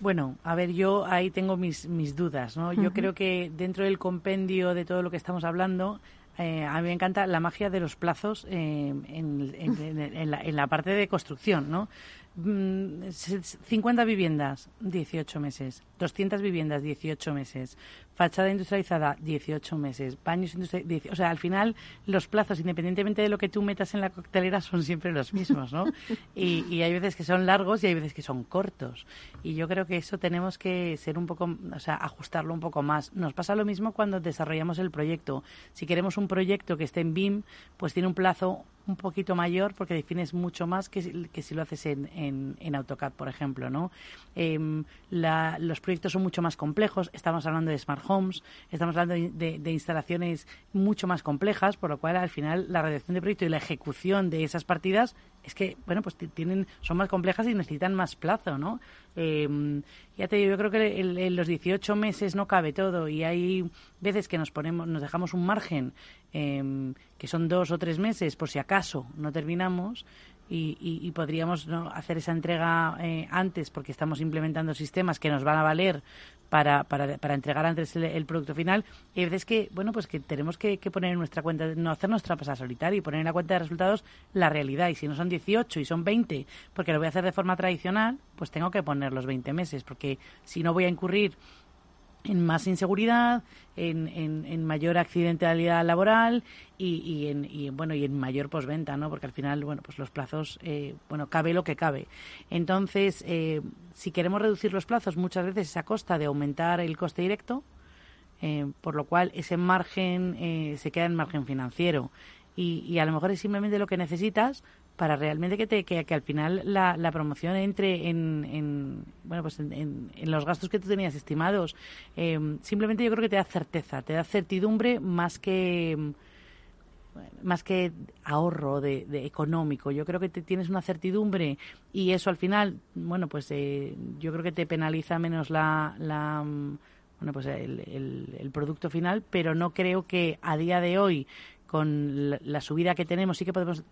Bueno, a ver, yo ahí tengo mis, mis dudas, ¿no? Yo creo que dentro del compendio de todo lo que estamos hablando, eh, a mí me encanta la magia de los plazos en, en, la, en, la, parte de construcción, ¿no? 50 mm, viviendas, 18 meses. 200 viviendas, 18 meses. Fachada industrializada, 18 meses. Baños industrializados, o sea, al final los plazos, independientemente de lo que tú metas en la coctelera, son siempre los mismos, ¿no? *laughs* y, y, hay veces que son largos y hay veces que son cortos. Y yo creo que eso tenemos que ser un poco, o sea, ajustarlo un poco más. Nos pasa lo mismo cuando desarrollamos el proyecto. Si queremos un proyecto que esté en BIM, pues tiene un plazo un poquito mayor porque defines mucho más que, si lo haces en, en, AutoCAD, por ejemplo, ¿no? Em, los proyectos son mucho más complejos, estamos hablando de smart homes, estamos hablando de, de, instalaciones mucho más complejas, por lo cual al final la redacción de proyecto y la ejecución de esas partidas es que, bueno, pues tienen, son más complejas y necesitan más plazo, ¿no? Eh, ya te digo, yo creo que en los 18 meses no cabe todo y hay veces que nos ponemos, nos dejamos un margen em, que son dos o tres meses por si acaso no terminamos y, podríamos hacer esa entrega eh, antes porque estamos implementando sistemas que nos van a valer para, para, para entregar antes el, producto final. Y hay veces que, bueno, pues que tenemos que, poner en nuestra cuenta, no hacernos trampas a solitario y poner en la cuenta de resultados la realidad. Y si no son 18 y son 20, porque lo voy a hacer de forma tradicional, pues tengo que poner los 20 meses, porque si no voy a incurrir en más inseguridad, en, en, mayor accidentalidad laboral y, y, en, y, bueno y en mayor posventa, ¿no? Porque al final, bueno, pues los plazos, eh, bueno, cabe lo que cabe. Entonces, eh, si queremos reducir los plazos, muchas veces es a costa de aumentar el coste directo, eh, por lo cual ese margen se queda en margen financiero. Y, y, a lo mejor es simplemente lo que necesitas para realmente que, te, que, al final la, la promoción entre en, en bueno pues en, en, los gastos que tú tenías estimados eh, simplemente yo creo que te da certeza te da certidumbre más que más que ahorro de, económico. Yo creo que te tienes una certidumbre y eso al final bueno pues eh, yo creo que te penaliza menos la, la bueno, pues el, el, producto final, pero no creo que a día de hoy, con la, subida que tenemos, sí que podemos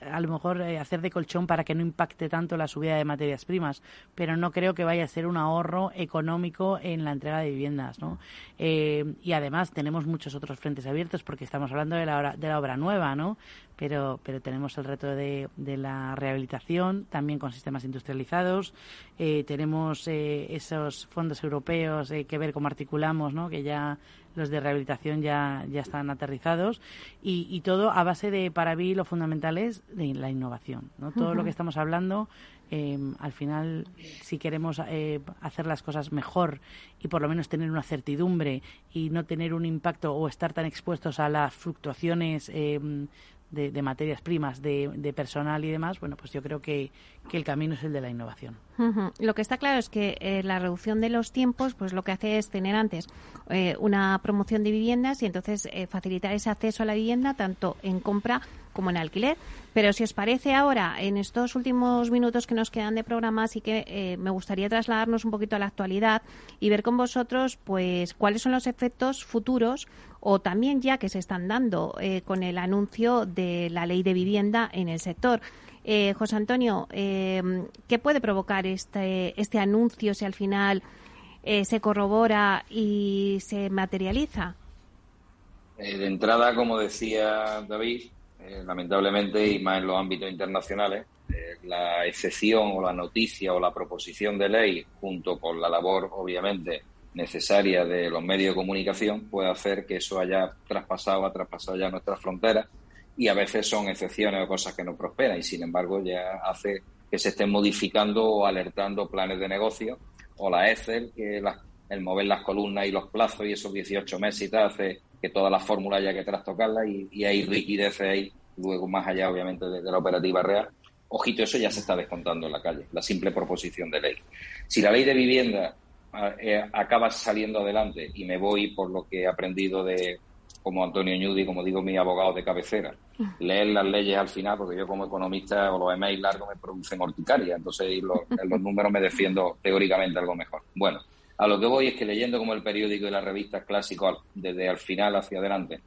a lo mejor eh, hacer de colchón para que no impacte tanto la subida de materias primas, pero no creo que vaya a ser un ahorro económico en la entrega de viviendas, ¿no? Eh, y además tenemos muchos otros frentes abiertos porque estamos hablando de la obra, de la obra nueva, ¿no? Pero, pero tenemos el reto de, de la rehabilitación, también con sistemas industrializados, eh, tenemos esos fondos europeos que ver cómo articulamos, ¿no? Que ya los de rehabilitación ya, ya están aterrizados y, y todo a base de, para mí, lo fundamental es de la innovación. ¿no? Todo lo que estamos hablando, em, al final, si queremos eh, hacer las cosas mejor y por lo menos tener una certidumbre y no tener un impacto o estar tan expuestos a las fluctuaciones em, de, materias primas, de, personal y demás, bueno, pues yo creo que, el camino es el de la innovación. Lo que está claro es que eh, la reducción de los tiempos, pues lo que hace es tener antes eh, una promoción de viviendas y entonces eh, facilitar ese acceso a la vivienda tanto en compra como en alquiler. Pero si os parece ahora, en estos últimos minutos que nos quedan de programa, sí que me gustaría trasladarnos un poquito a la actualidad y ver con vosotros, pues, cuáles son los efectos futuros o también ya que se están dando eh, con el anuncio de la ley de vivienda en el sector. Eh, José Antonio, eh, ¿qué puede provocar este, este anuncio si al final se corrobora y se materializa? de entrada, como decía David, lamentablemente, y más en los ámbitos internacionales, la excepción o la noticia o la proposición de ley, junto con la labor, obviamente, necesaria de los medios de comunicación puede hacer que eso haya traspasado, ha traspasado ya nuestras fronteras y a veces son excepciones o cosas que no prosperan y sin embargo ya hace que se estén modificando o alertando planes de negocio o la Excel, que el mover las columnas y los plazos y esos 18 meses y tal hace que todas las fórmulas haya que trastocarlas y, hay rigidez ahí, luego más allá obviamente de la operativa real. Ojito, eso ya se está descontando en la calle, la simple proposición de ley. Si la ley de vivienda eh, acabas saliendo adelante y me voy por lo que he aprendido de como Antonio Ñudi, como digo, mi abogado de cabecera, leer las leyes al final, porque yo como economista o los emails largos me producen horticaria, entonces los, en los números me defiendo teóricamente algo mejor. Bueno, a lo que voy es que leyendo como el periódico y las revistas clásicos desde al final hacia adelante,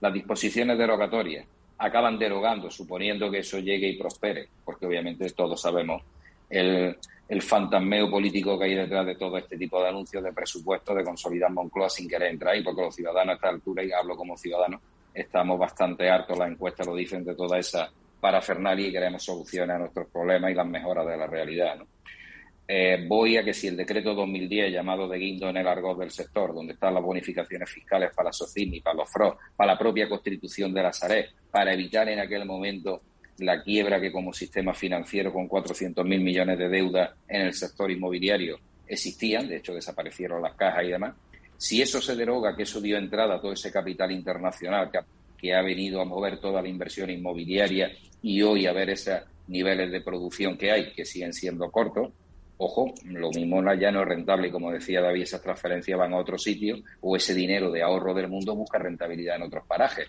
las disposiciones derogatorias acaban derogando, suponiendo que eso llegue y prospere, porque obviamente todos sabemos el, el fantasmeo político que hay detrás de todo este tipo de anuncios de presupuesto, de consolidar Moncloa sin querer entrar ahí, porque los ciudadanos a esta altura, y hablo como ciudadano, estamos bastante hartos, las encuestas lo dicen, de toda esa parafernalia y queremos soluciones a nuestros problemas y las mejoras de la realidad. Eh, voy a que si el decreto 2010, llamado de guindo en el argot del sector, donde están las bonificaciones fiscales para SOCIMI, para los FRO, para la propia constitución de la SARE, para evitar en aquel momento la quiebra que como sistema financiero con 400.000 millones de deuda en el sector inmobiliario existían, de hecho desaparecieron las cajas y demás. Si eso se deroga, que eso dio entrada a todo ese capital internacional que ha, venido a mover toda la inversión inmobiliaria y hoy a ver esos niveles de producción que hay, que siguen siendo cortos, ojo, lo mismo ya no es rentable como decía David, esas transferencias van a otro sitio o ese dinero de ahorro del mundo busca rentabilidad en otros parajes.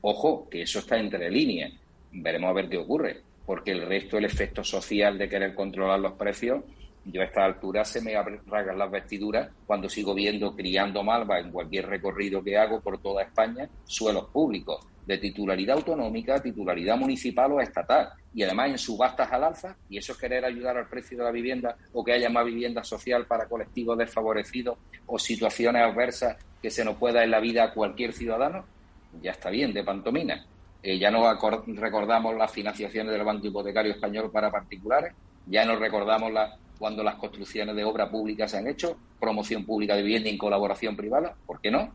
Ojo, que eso está entre líneas veremos a ver qué ocurre, porque el resto, el efecto social de querer controlar los precios, yo a esta altura se me rasgan las vestiduras cuando sigo viendo criando malva en cualquier recorrido que hago por toda España, suelos públicos de titularidad autonómica, titularidad municipal o estatal, y además en subastas al alza, y eso es querer ayudar al precio de la vivienda o que haya más vivienda social para colectivos desfavorecidos o situaciones adversas que se nos pueda en la vida a cualquier ciudadano, ya está bien de pantomina. Eh, ya no recordamos las financiaciones del Banco Hipotecario Español para particulares, ya no recordamos la, cuando las construcciones de obra pública se han hecho, promoción pública de vivienda en colaboración privada, ¿por qué no?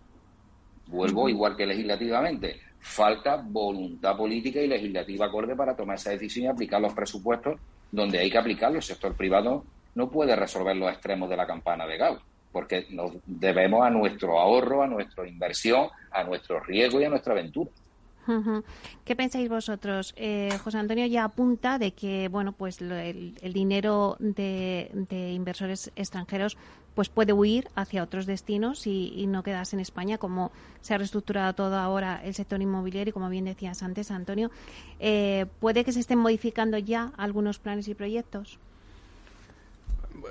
Vuelvo igual que legislativamente. Falta voluntad política y legislativa acorde para tomar esa decisión y aplicar los presupuestos donde hay que aplicarlo. El sector privado no puede resolver los extremos de la campana de Gauss, porque nos debemos a nuestro ahorro, a nuestra inversión, a nuestro riesgo y a nuestra aventura. ¿Qué pensáis vosotros? Eh, José Antonio ya apunta de que bueno, pues el, dinero de, inversores extranjeros pues puede huir hacia otros destinos y, no quedarse en España, como se ha reestructurado todo ahora el sector inmobiliario y como bien decías antes, Antonio. Eh, ¿Puede que se estén modificando ya algunos planes y proyectos?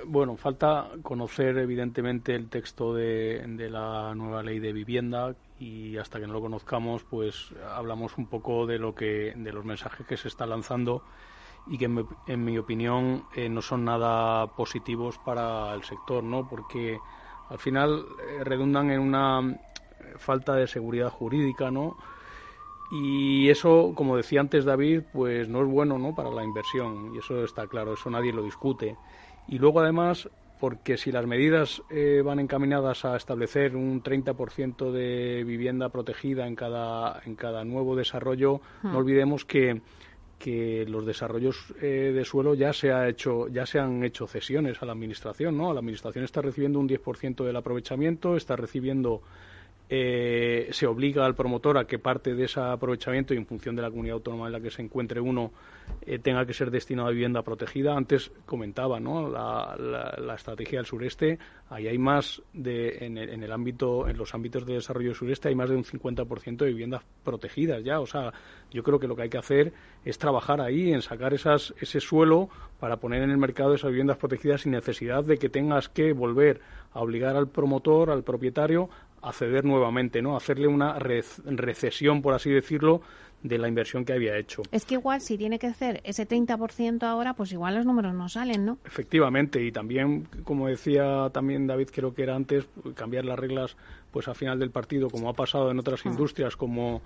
Bueno, falta conocer evidentemente el texto de, la nueva ley de vivienda y hasta que no lo conozcamos, pues hablamos un poco de lo que, de los mensajes que se está lanzando y que en mi, opinión eh, no son nada positivos para el sector, ¿no? Porque al final eh, redundan en una falta de seguridad jurídica, ¿no? Y eso, como decía antes David, pues no es bueno, ¿no? Para la inversión y eso está claro, eso nadie lo discute. Y luego además porque si las medidas eh, van encaminadas a establecer un 30% de vivienda protegida en cada, en cada nuevo desarrollo, no hmm. olvidemos que, que los desarrollos eh, de suelo ya se ha hecho ya se han hecho cesiones a la administración, ¿no? La administración está recibiendo un 10% del aprovechamiento, está recibiendo eh, se obliga al promotor a que parte de ese aprovechamiento y en función de la comunidad autónoma en la que se encuentre uno eh, tenga que ser destinado a vivienda protegida. Antes comentaba ¿no? la, estrategia del sureste, ahí hay más de, en el, ámbito, en los ámbitos de desarrollo sureste hay más de un 50% de viviendas protegidas ya. O sea, yo creo que lo que hay que hacer es trabajar ahí en sacar esas, ese suelo para poner en el mercado esas viviendas protegidas sin necesidad de que tengas que volver a obligar al promotor, al propietario, acceder nuevamente, ¿no? Hacerle una recesión, por así decirlo, de la inversión que había hecho. Es que igual si tiene que hacer ese 30% ahora, pues igual los números no salen, ¿no? Efectivamente, y también, como decía también David, creo que era antes, cambiar las reglas pues a final del partido, como ha pasado en otras ah. industrias como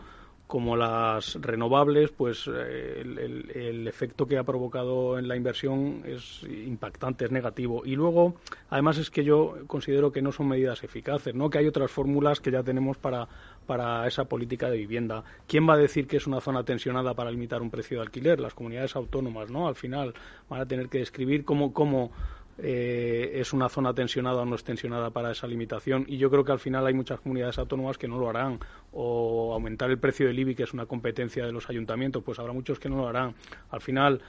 como las renovables, pues eh, el, efecto que ha provocado en la inversión es impactante, es negativo. Y luego, además, es que yo considero que no son medidas eficaces, ¿no? que hay otras fórmulas que ya tenemos para, para esa política de vivienda. ¿Quién va a decir que es una zona tensionada para limitar un precio de alquiler? Las comunidades autónomas, ¿no? Al final van a tener que describir cómo, cómo eh, es una zona tensionada o no es tensionada para esa limitación. Y yo creo que al final hay muchas comunidades autónomas que no lo harán. O aumentar el precio del IBI que es una competencia de los ayuntamientos pues habrá muchos que no lo harán. Al final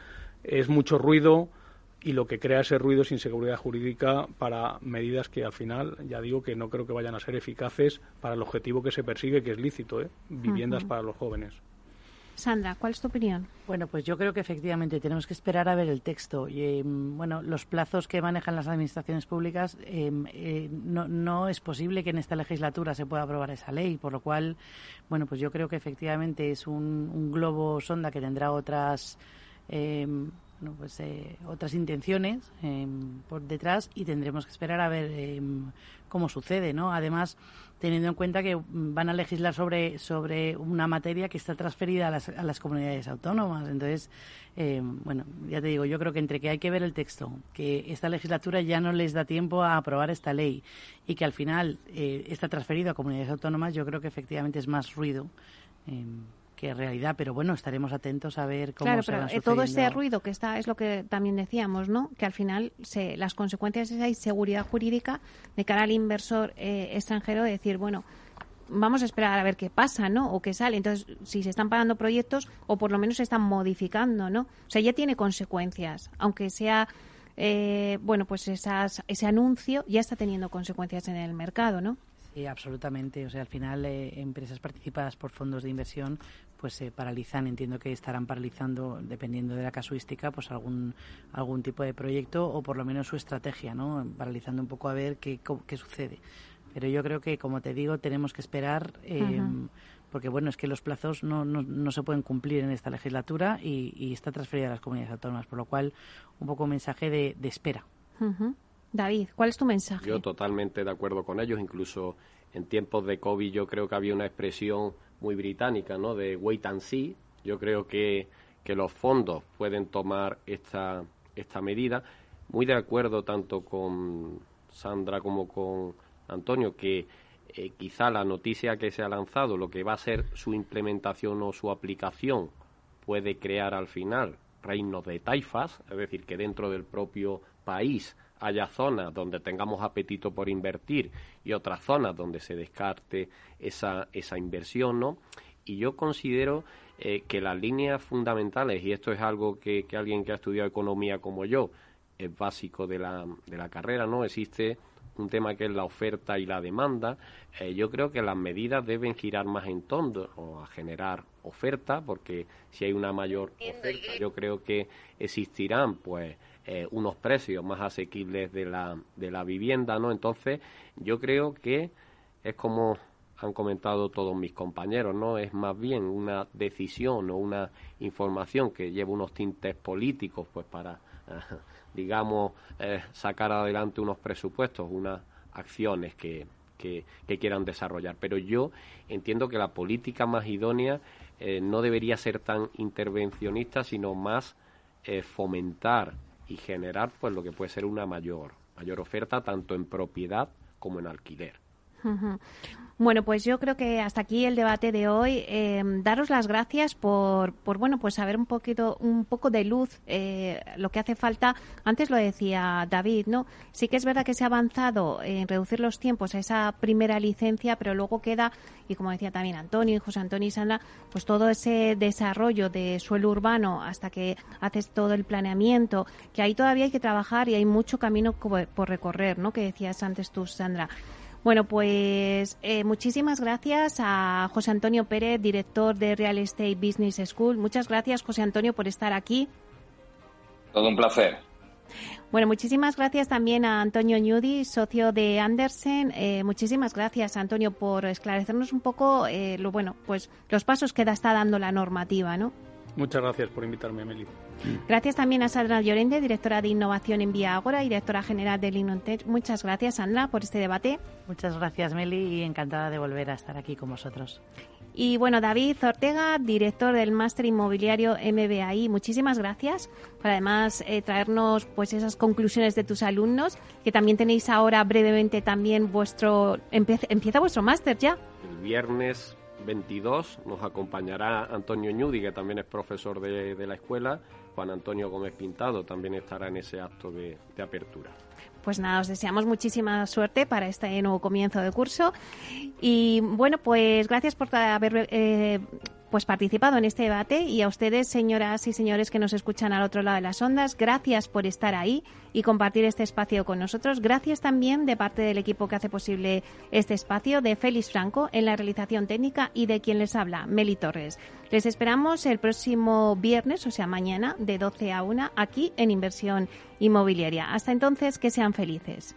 es mucho ruido y lo que crea ese ruido es inseguridad jurídica para medidas que al final ya digo que no creo que vayan a ser eficaces para el objetivo que se persigue que es lícito ¿eh? viviendas para los jóvenes Sandra, ¿cuál es tu opinión? Bueno, pues yo creo que efectivamente tenemos que esperar a ver el texto. Y, em, bueno, los plazos que manejan las administraciones públicas, em, eh, no, es posible que en esta legislatura se pueda aprobar esa ley, por lo cual, bueno, pues yo creo que efectivamente es un, globo sonda que tendrá otras. Em, pues, eh, otras intenciones por detrás y tendremos que esperar a ver cómo sucede, ¿no? Además, teniendo en cuenta que van a legislar sobre, sobre una materia que está transferida a las, a las comunidades autónomas. Entonces, eh, bueno, ya te digo, yo creo que entre que hay que ver el texto, que esta legislatura ya no les da tiempo a aprobar esta ley y que al final eh, está transferido a comunidades autónomas, yo creo que efectivamente es más ruido. Que realidad, pero bueno, estaremos atentos a ver cómo claro, pero eh, todo ese ruido que está es lo que también decíamos, ¿no? Que al final se, las consecuencias es esa inseguridad jurídica de cara al inversor eh, extranjero de decir, bueno, vamos a esperar a ver qué pasa, ¿no? O qué sale. Entonces, si se están pagando proyectos o por lo menos se están modificando, ¿no? O sea, ya tiene consecuencias, aunque sea eh, bueno, pues esas, ese anuncio ya está teniendo consecuencias en el mercado, ¿no? Sí, absolutamente. O sea, al final, empresas participadas por fondos de inversión pues se paralizan. Entiendo que estarán paralizando, dependiendo de la casuística, pues algún algún tipo de proyecto o por lo menos su estrategia, ¿no? Paralizando un poco a ver qué, qué sucede. Pero yo creo que, como te digo, tenemos que esperar. Em, porque bueno, es que los plazos no, no, no, se pueden cumplir en esta legislatura y, está transferida a las comunidades autónomas, por lo cual un poco un mensaje de, de espera. David, ¿cuál es tu mensaje? Yo totalmente de acuerdo con ellos, incluso en tiempos de COVID yo creo que había una expresión muy británica, ¿no? De wait and see. Yo creo que, que los fondos pueden tomar esta, esta medida. Muy de acuerdo tanto con Sandra como con Antonio que eh, quizá la noticia que se ha lanzado, lo que va a ser su implementación o su aplicación, puede crear al final reinos de taifas, es decir, que dentro del propio país haya zonas donde tengamos apetito por invertir y otras zonas donde se descarte esa, esa inversión, ¿no? Y yo considero eh, que las líneas fundamentales, y esto es algo que, que, alguien que ha estudiado economía como yo, es básico de la, de la carrera, ¿no? Existe un tema que es la oferta y la demanda. Eh, yo creo que las medidas deben girar más en torno a generar oferta, porque si hay una mayor oferta, yo creo que existirán, pues, eh, unos precios más asequibles de la, de la vivienda, ¿no? Entonces, yo creo que es como han comentado todos mis compañeros, ¿no? Es más bien una decisión o una información que lleva unos tintes políticos, pues para, *laughs* digamos, eh, sacar adelante unos presupuestos, unas acciones que, que, quieran desarrollar. Pero yo entiendo que la política más idónea eh, no debería ser tan intervencionista, sino más fomentar y generar pues lo que puede ser una mayor mayor oferta tanto en propiedad como en alquiler. Bueno, pues yo creo que hasta aquí el debate de hoy. Eh, daros las gracias por, por, bueno, pues saber un poquito, un poco de luz eh, lo que hace falta. Antes lo decía David, ¿no? Sí que es verdad que se ha avanzado en reducir los tiempos a esa primera licencia, pero luego queda, y como decía también Antonio José Antonio y Sandra, pues todo ese desarrollo de suelo urbano hasta que haces todo el planeamiento, que ahí todavía hay que trabajar y hay mucho camino por recorrer, ¿no? Que decías antes tú, Sandra. Bueno, pues eh, muchísimas gracias a José Antonio Pérez, director de Real Estate Business School. Muchas gracias, José Antonio, por estar aquí. Todo un placer. Bueno, muchísimas gracias también a Antonio Ñudi, socio de Andersen. Eh, muchísimas gracias, Antonio, por esclarecernos un poco eh, lo bueno, pues los pasos que está dando la normativa, ¿no? Muchas gracias por invitarme, Meli. Gracias también a Sandra Llorente, directora de innovación en Vía Agora y directora general del Inontech. Muchas gracias, Sandra, por este debate. Muchas gracias, Meli, y encantada de volver a estar aquí con vosotros. Y bueno, David Ortega, director del Máster Inmobiliario MBAI, muchísimas gracias por además eh, traernos pues esas conclusiones de tus alumnos, que también tenéis ahora brevemente también vuestro... empieza vuestro máster ya. El viernes 22 nos acompañará Antonio Ñudi, que también es profesor de, la escuela. Juan Antonio Gómez Pintado también estará en ese acto de, apertura. Pues nada, os deseamos muchísima suerte para este nuevo comienzo de curso. Y bueno, pues gracias por haber eh, pues participado en este debate y a ustedes, señoras y señores que nos escuchan al otro lado de las ondas, gracias por estar ahí y compartir este espacio con nosotros. Gracias también de parte del equipo que hace posible este espacio, de Félix Franco en la realización técnica y de quien les habla, Meli Torres. Les esperamos el próximo viernes, o sea, mañana, de 12 a 1, aquí en Inversión Inmobiliaria. Hasta entonces, que sean felices.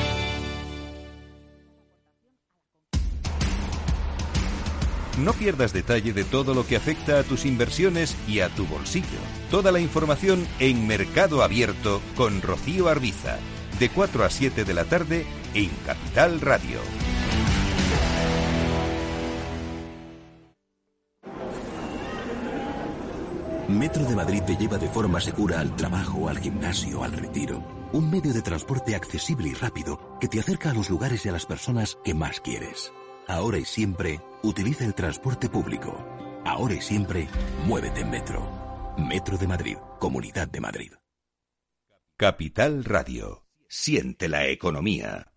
No pierdas detalle de todo lo que afecta a tus inversiones y a tu bolsillo. Toda la información en Mercado Abierto con Rocío Arbiza, de 4 a 7 de la tarde en Capital Radio. Metro de Madrid te lleva de forma segura al trabajo, al gimnasio, al retiro. Un medio de transporte accesible y rápido que te acerca a los lugares y a las personas que más quieres. Ahora y siempre, utiliza el transporte público. Ahora y siempre, muévete en Metro. Metro de Madrid, Comunidad de Madrid. Capital Radio. Siente la economía.